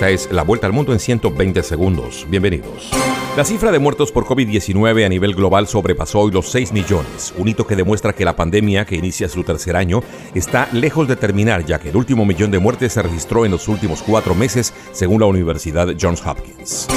Esta es la vuelta al mundo en 120 segundos. Bienvenidos. La cifra de muertos por COVID-19 a nivel global sobrepasó hoy los 6 millones, un hito que demuestra que la pandemia, que inicia su tercer año, está lejos de terminar, ya que el último millón de muertes se registró en los últimos cuatro meses, según la Universidad Johns Hopkins.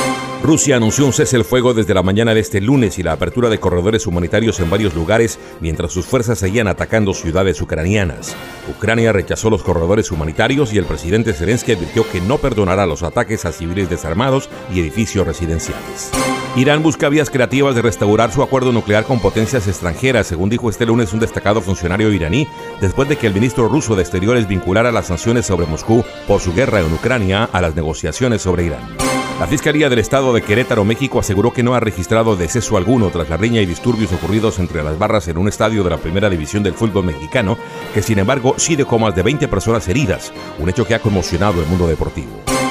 Rusia anunció un cese el fuego desde la mañana de este lunes y la apertura de corredores humanitarios en varios lugares mientras sus fuerzas seguían atacando ciudades ucranianas. Ucrania rechazó los corredores humanitarios y el presidente Zelensky advirtió que no perdonará los ataques a civiles desarmados y edificios residenciales. Irán busca vías creativas de restaurar su acuerdo nuclear con potencias extranjeras, según dijo este lunes un destacado funcionario iraní, después de que el ministro ruso de Exteriores vinculara las sanciones sobre Moscú por su guerra en Ucrania a las negociaciones sobre Irán. La Fiscalía del Estado de Querétaro, México, aseguró que no ha registrado deceso alguno tras la riña y disturbios ocurridos entre las barras en un estadio de la Primera División del fútbol mexicano, que sin embargo sí dejó más de 20 personas heridas, un hecho que ha conmocionado el mundo deportivo.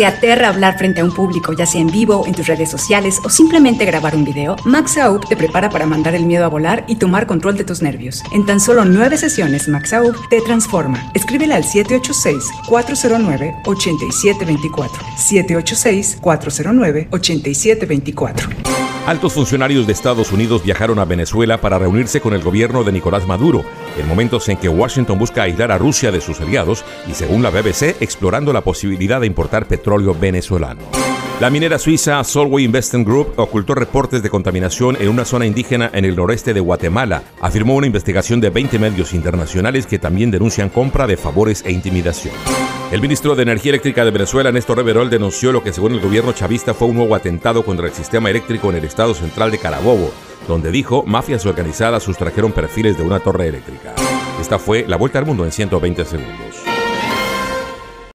¿Te aterra hablar frente a un público, ya sea en vivo, en tus redes sociales o simplemente grabar un video? Max Aub te prepara para mandar el miedo a volar y tomar control de tus nervios. En tan solo nueve sesiones, Max Aub te transforma. Escríbele al 786-409-8724. 786-409-8724. Altos funcionarios de Estados Unidos viajaron a Venezuela para reunirse con el gobierno de Nicolás Maduro, en momentos en que Washington busca aislar a Rusia de sus aliados y, según la BBC, explorando la posibilidad de importar petróleo venezolano. La minera suiza Solway Investment Group ocultó reportes de contaminación en una zona indígena en el noreste de Guatemala, afirmó una investigación de 20 medios internacionales que también denuncian compra de favores e intimidación. El ministro de Energía Eléctrica de Venezuela, Néstor Reverol, denunció lo que según el gobierno chavista fue un nuevo atentado contra el sistema eléctrico en el estado central de Carabobo, donde dijo mafias organizadas sustrajeron perfiles de una torre eléctrica. Esta fue la vuelta al mundo en 120 segundos.